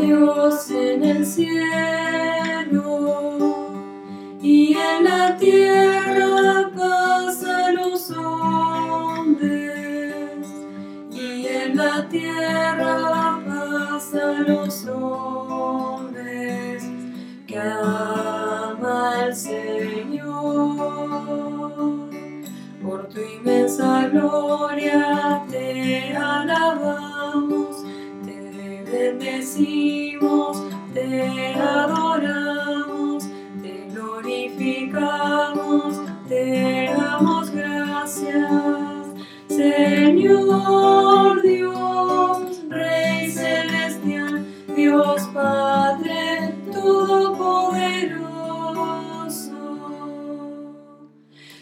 Dios en el cielo y en la tierra paz los hombres. Y en la tierra paz los hombres te adoramos te glorificamos te damos gracias. Señor Dios Rey celestial Dios Padre Todopoderoso.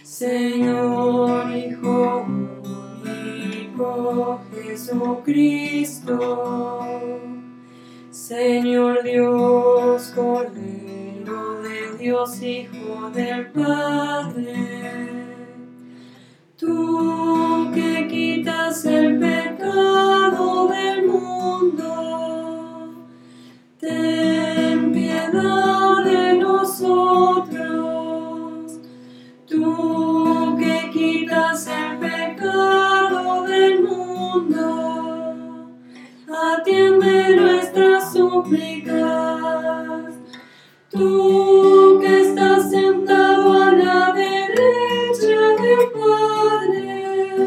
Señor Hijo único Jesucristo, Señor Dios, Cordero de Dios, Hijo del Padre, Tú que estás sentado a la derecha del Padre,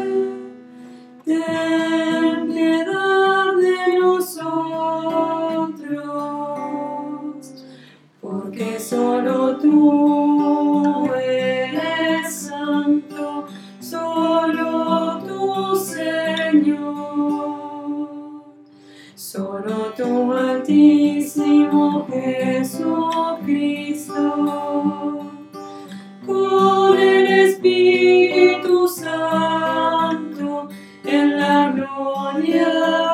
ten piedad de nosotros, porque solo tú eres santo, solo tú, Señor. Santísimo Jesucristo, con el Espíritu Santo en la gloria.